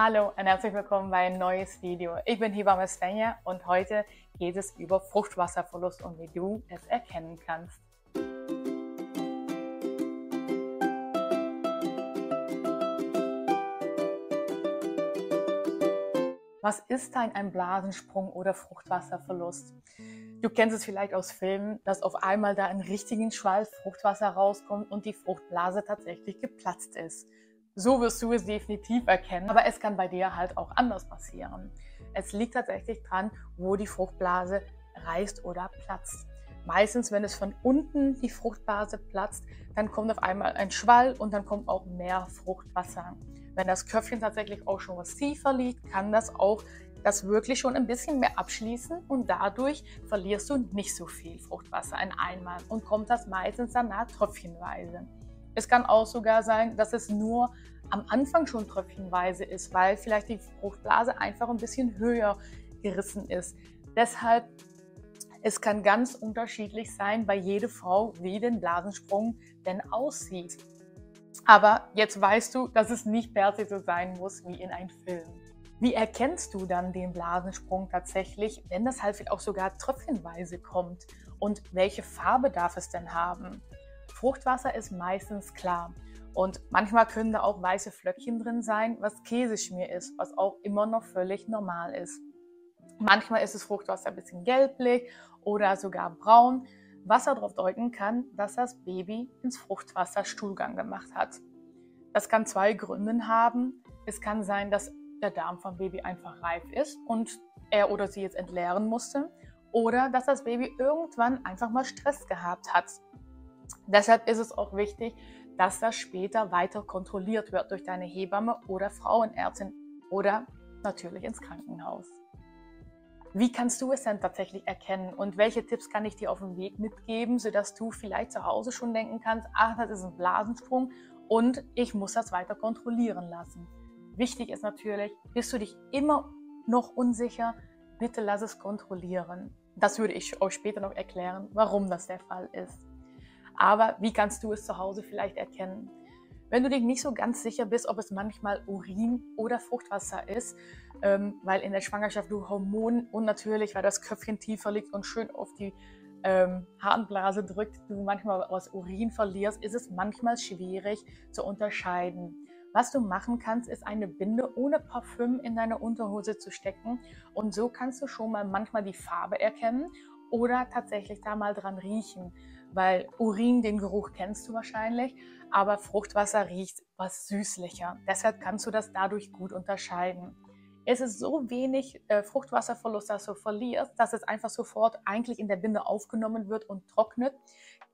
Hallo und herzlich willkommen bei ein neues Video. Ich bin Hebamme Svenja und heute geht es über Fruchtwasserverlust und wie du es erkennen kannst. Was ist denn ein Blasensprung oder Fruchtwasserverlust? Du kennst es vielleicht aus Filmen, dass auf einmal da ein richtigen Schwall Fruchtwasser rauskommt und die Fruchtblase tatsächlich geplatzt ist. So wirst du es definitiv erkennen, aber es kann bei dir halt auch anders passieren. Es liegt tatsächlich dran, wo die Fruchtblase reißt oder platzt. Meistens, wenn es von unten die Fruchtblase platzt, dann kommt auf einmal ein Schwall und dann kommt auch mehr Fruchtwasser. Wenn das Köpfchen tatsächlich auch schon was tiefer liegt, kann das auch das wirklich schon ein bisschen mehr abschließen und dadurch verlierst du nicht so viel Fruchtwasser in einmal und kommt das meistens danach tröpfchenweise. Es kann auch sogar sein, dass es nur am Anfang schon tröpfchenweise ist, weil vielleicht die Fruchtblase einfach ein bisschen höher gerissen ist. Deshalb, es kann ganz unterschiedlich sein bei jeder Frau, wie den Blasensprung denn aussieht. Aber jetzt weißt du, dass es nicht per se so sein muss wie in einem Film. Wie erkennst du dann den Blasensprung tatsächlich, wenn das halt auch sogar tröpfchenweise kommt? Und welche Farbe darf es denn haben? Fruchtwasser ist meistens klar. Und manchmal können da auch weiße Flöckchen drin sein, was Käseschmier ist, was auch immer noch völlig normal ist. Manchmal ist das Fruchtwasser ein bisschen gelblich oder sogar braun, was darauf deuten kann, dass das Baby ins Fruchtwasser Stuhlgang gemacht hat. Das kann zwei Gründe haben. Es kann sein, dass der Darm vom Baby einfach reif ist und er oder sie jetzt entleeren musste. Oder dass das Baby irgendwann einfach mal Stress gehabt hat. Deshalb ist es auch wichtig, dass das später weiter kontrolliert wird durch deine Hebamme oder Frauenärztin oder natürlich ins Krankenhaus. Wie kannst du es denn tatsächlich erkennen und welche Tipps kann ich dir auf dem Weg mitgeben, sodass du vielleicht zu Hause schon denken kannst, ach, das ist ein Blasensprung und ich muss das weiter kontrollieren lassen. Wichtig ist natürlich, bist du dich immer noch unsicher, bitte lass es kontrollieren. Das würde ich euch später noch erklären, warum das der Fall ist. Aber wie kannst du es zu Hause vielleicht erkennen? Wenn du dich nicht so ganz sicher bist, ob es manchmal Urin oder Fruchtwasser ist, ähm, weil in der Schwangerschaft du Hormonen und natürlich, weil das Köpfchen tiefer liegt und schön auf die ähm, Harnblase drückt, du manchmal aus Urin verlierst, ist es manchmal schwierig zu unterscheiden. Was du machen kannst, ist eine Binde ohne Parfüm in deine Unterhose zu stecken und so kannst du schon mal manchmal die Farbe erkennen oder tatsächlich da mal dran riechen weil Urin, den Geruch kennst du wahrscheinlich, aber Fruchtwasser riecht was süßlicher. Deshalb kannst du das dadurch gut unterscheiden. Es ist so wenig äh, Fruchtwasserverlust, dass du verlierst, dass es einfach sofort eigentlich in der Binde aufgenommen wird und trocknet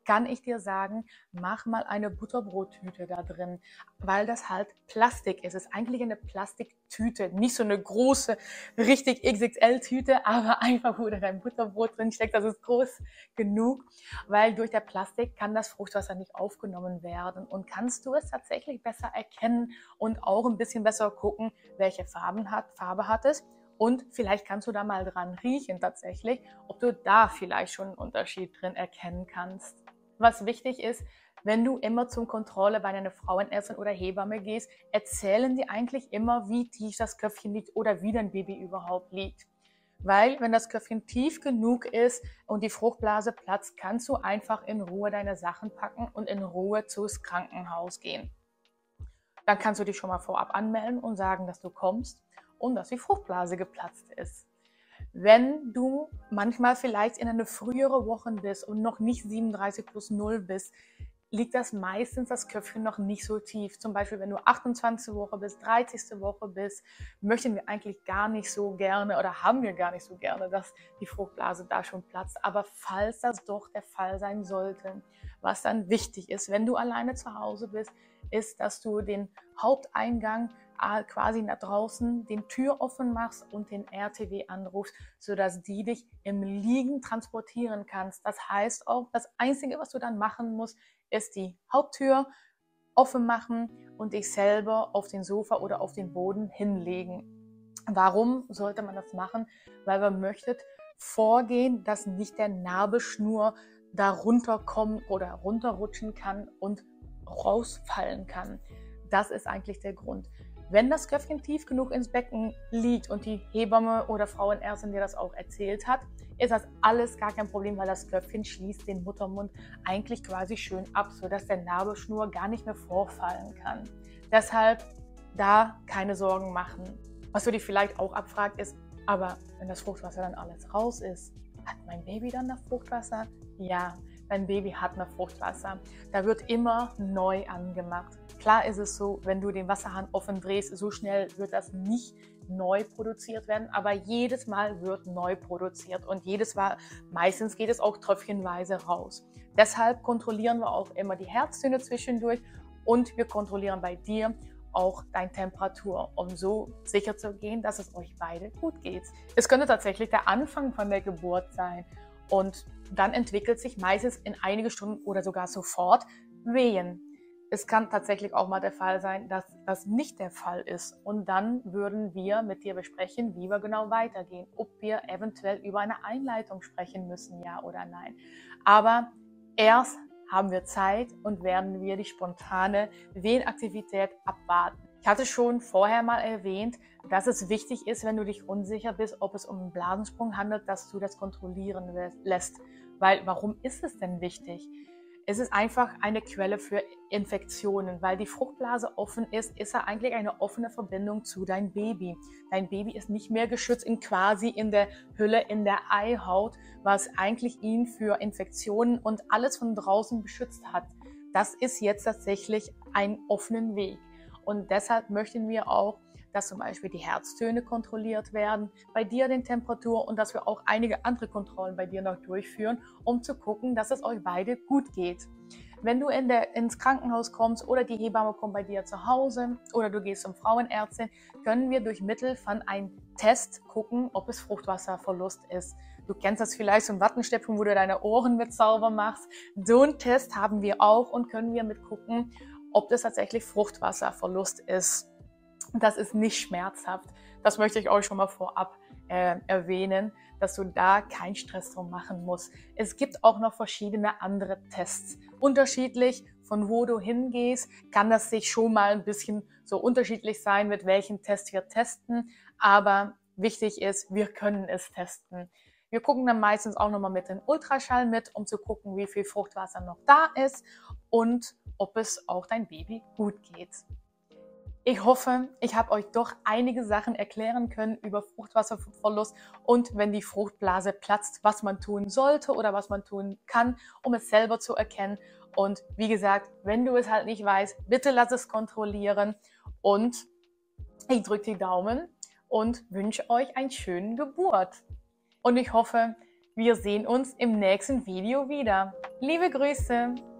kann ich dir sagen, mach mal eine Butterbrottüte da drin, weil das halt Plastik ist. Es ist eigentlich eine Plastiktüte, nicht so eine große, richtig XXL-Tüte, aber einfach, wo da dein Butterbrot drin steckt, das ist groß genug, weil durch der Plastik kann das Fruchtwasser nicht aufgenommen werden und kannst du es tatsächlich besser erkennen und auch ein bisschen besser gucken, welche Farben hat, Farbe hat es. Und vielleicht kannst du da mal dran riechen tatsächlich, ob du da vielleicht schon einen Unterschied drin erkennen kannst was wichtig ist, wenn du immer zum Kontrolle bei einer Frauenärztin oder Hebamme gehst, erzählen die eigentlich immer, wie tief das Köpfchen liegt oder wie dein Baby überhaupt liegt. Weil wenn das Köpfchen tief genug ist und die Fruchtblase platzt, kannst du einfach in Ruhe deine Sachen packen und in Ruhezus Krankenhaus gehen. Dann kannst du dich schon mal vorab anmelden und sagen, dass du kommst und dass die Fruchtblase geplatzt ist. Wenn du manchmal vielleicht in eine frühere Woche bist und noch nicht 37 plus 0 bist, liegt das meistens das Köpfchen noch nicht so tief. Zum Beispiel, wenn du 28. Woche bist, 30. Woche bist, möchten wir eigentlich gar nicht so gerne oder haben wir gar nicht so gerne, dass die Fruchtblase da schon platzt. Aber falls das doch der Fall sein sollte, was dann wichtig ist, wenn du alleine zu Hause bist, ist, dass du den Haupteingang quasi nach draußen den Tür offen machst und den RTW anrufst, sodass die dich im Liegen transportieren kannst. Das heißt auch, das Einzige, was du dann machen musst, ist die Haupttür offen machen und dich selber auf den Sofa oder auf den Boden hinlegen. Warum sollte man das machen? Weil man möchte vorgehen, dass nicht der Nabelschnur da runterkommen oder runterrutschen kann und rausfallen kann. Das ist eigentlich der Grund. Wenn das Köpfchen tief genug ins Becken liegt und die Hebamme oder Frauenärztin dir das auch erzählt hat, ist das alles gar kein Problem, weil das Köpfchen schließt den Muttermund eigentlich quasi schön ab, sodass der Nabelschnur gar nicht mehr vorfallen kann. Deshalb da keine Sorgen machen. Was du dich vielleicht auch abfragt ist, aber wenn das Fruchtwasser dann alles raus ist, hat mein Baby dann noch Fruchtwasser? Ja, dein Baby hat noch Fruchtwasser. Da wird immer neu angemacht. Klar ist es so, wenn du den Wasserhahn offen drehst, so schnell wird das nicht neu produziert werden, aber jedes Mal wird neu produziert und jedes Mal, meistens geht es auch tröpfchenweise raus. Deshalb kontrollieren wir auch immer die Herztöne zwischendurch und wir kontrollieren bei dir auch deine Temperatur, um so sicher zu gehen, dass es euch beide gut geht. Es könnte tatsächlich der Anfang von der Geburt sein und dann entwickelt sich meistens in einige Stunden oder sogar sofort Wehen. Es kann tatsächlich auch mal der Fall sein, dass das nicht der Fall ist. Und dann würden wir mit dir besprechen, wie wir genau weitergehen. Ob wir eventuell über eine Einleitung sprechen müssen, ja oder nein. Aber erst haben wir Zeit und werden wir die spontane Wehenaktivität abwarten. Ich hatte schon vorher mal erwähnt, dass es wichtig ist, wenn du dich unsicher bist, ob es um einen Blasensprung handelt, dass du das kontrollieren lässt. Weil warum ist es denn wichtig? Es ist einfach eine Quelle für Infektionen. Weil die Fruchtblase offen ist, ist er eigentlich eine offene Verbindung zu deinem Baby. Dein Baby ist nicht mehr geschützt in quasi in der Hülle, in der Eihaut, was eigentlich ihn für Infektionen und alles von draußen beschützt hat. Das ist jetzt tatsächlich ein offenen Weg. Und deshalb möchten wir auch dass zum Beispiel die Herztöne kontrolliert werden, bei dir den Temperatur und dass wir auch einige andere Kontrollen bei dir noch durchführen, um zu gucken, dass es euch beide gut geht. Wenn du in der, ins Krankenhaus kommst oder die Hebamme kommt bei dir zu Hause oder du gehst zum Frauenärztin, können wir durch Mittel von einem Test gucken, ob es Fruchtwasserverlust ist. Du kennst das vielleicht, ein Wattenstäbchen, wo du deine Ohren mit sauber machst. So einen Test haben wir auch und können wir mit gucken, ob das tatsächlich Fruchtwasserverlust ist. Das ist nicht schmerzhaft. Das möchte ich euch schon mal vorab äh, erwähnen, dass du da keinen Stress drum machen musst. Es gibt auch noch verschiedene andere Tests. Unterschiedlich von wo du hingehst, kann das sich schon mal ein bisschen so unterschiedlich sein, mit welchem Test wir testen. Aber wichtig ist, wir können es testen. Wir gucken dann meistens auch nochmal mit dem Ultraschall mit, um zu gucken, wie viel Fruchtwasser noch da ist und ob es auch dein Baby gut geht. Ich hoffe, ich habe euch doch einige Sachen erklären können über Fruchtwasserverlust und wenn die Fruchtblase platzt, was man tun sollte oder was man tun kann, um es selber zu erkennen. Und wie gesagt, wenn du es halt nicht weißt, bitte lass es kontrollieren und ich drücke die Daumen und wünsche euch eine schöne Geburt. Und ich hoffe, wir sehen uns im nächsten Video wieder. Liebe Grüße!